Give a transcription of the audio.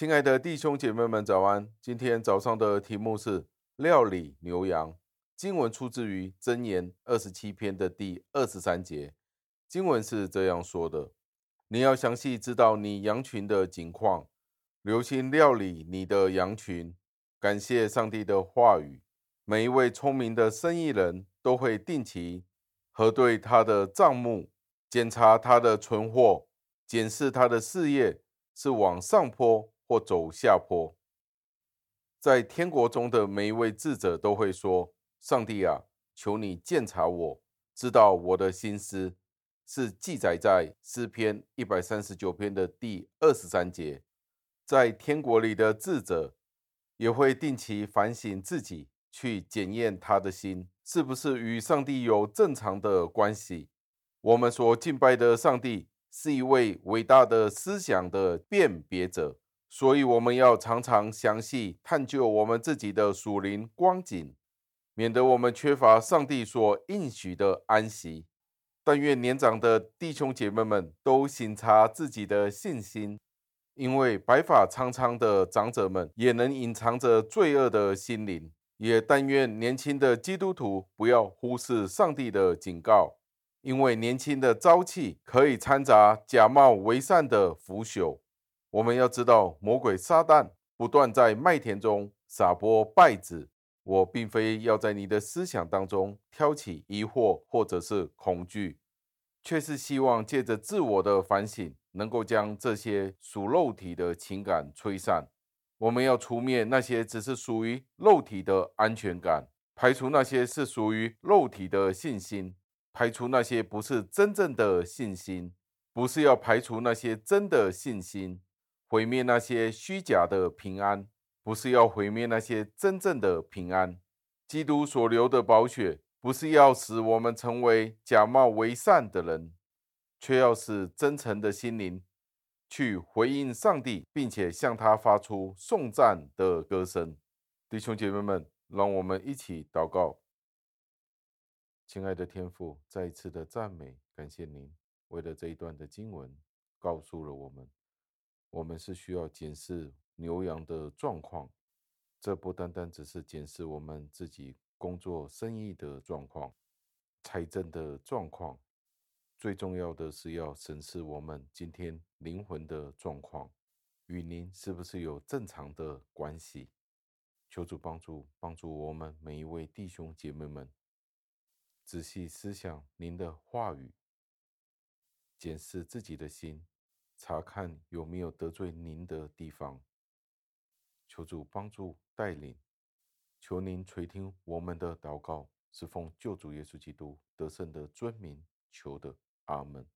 亲爱的弟兄姐妹们，早安！今天早上的题目是料理牛羊。经文出自于箴言二十七篇的第二十三节。经文是这样说的：你要详细知道你羊群的情况，留心料理你的羊群。感谢上帝的话语。每一位聪明的生意人都会定期核对他的账目，检查他的存货，检视他的事业是往上坡。或走下坡，在天国中的每一位智者都会说：“上帝啊，求你鉴察我，知道我的心思。”是记载在诗篇一百三十九篇的第二十三节。在天国里的智者也会定期反省自己，去检验他的心是不是与上帝有正常的关系。我们所敬拜的上帝是一位伟大的思想的辨别者。所以，我们要常常详细探究我们自己的属灵光景，免得我们缺乏上帝所应许的安息。但愿年长的弟兄姐妹们都省察自己的信心，因为白发苍苍的长者们也能隐藏着罪恶的心灵。也但愿年轻的基督徒不要忽视上帝的警告，因为年轻的朝气可以掺杂假冒为善的腐朽。我们要知道，魔鬼撒旦不断在麦田中撒播败子。我并非要在你的思想当中挑起疑惑或者是恐惧，却是希望借着自我的反省，能够将这些属肉体的情感吹散。我们要除灭那些只是属于肉体的安全感，排除那些是属于肉体的信心，排除那些不是真正的信心，不是要排除那些真的信心。毁灭那些虚假的平安，不是要毁灭那些真正的平安。基督所流的宝血，不是要使我们成为假冒为善的人，却要使真诚的心灵去回应上帝，并且向他发出颂赞的歌声。弟兄姐妹们，让我们一起祷告。亲爱的天父，再一次的赞美，感谢您，为了这一段的经文，告诉了我们。我们是需要检视牛羊的状况，这不单单只是检视我们自己工作生意的状况、财政的状况，最重要的是要审视我们今天灵魂的状况，与您是不是有正常的关系？求主帮助，帮助我们每一位弟兄姐妹们，仔细思想您的话语，检视自己的心。查看有没有得罪您的地方，求主帮助带领，求您垂听我们的祷告，是奉救主耶稣基督得胜的尊名求的，阿门。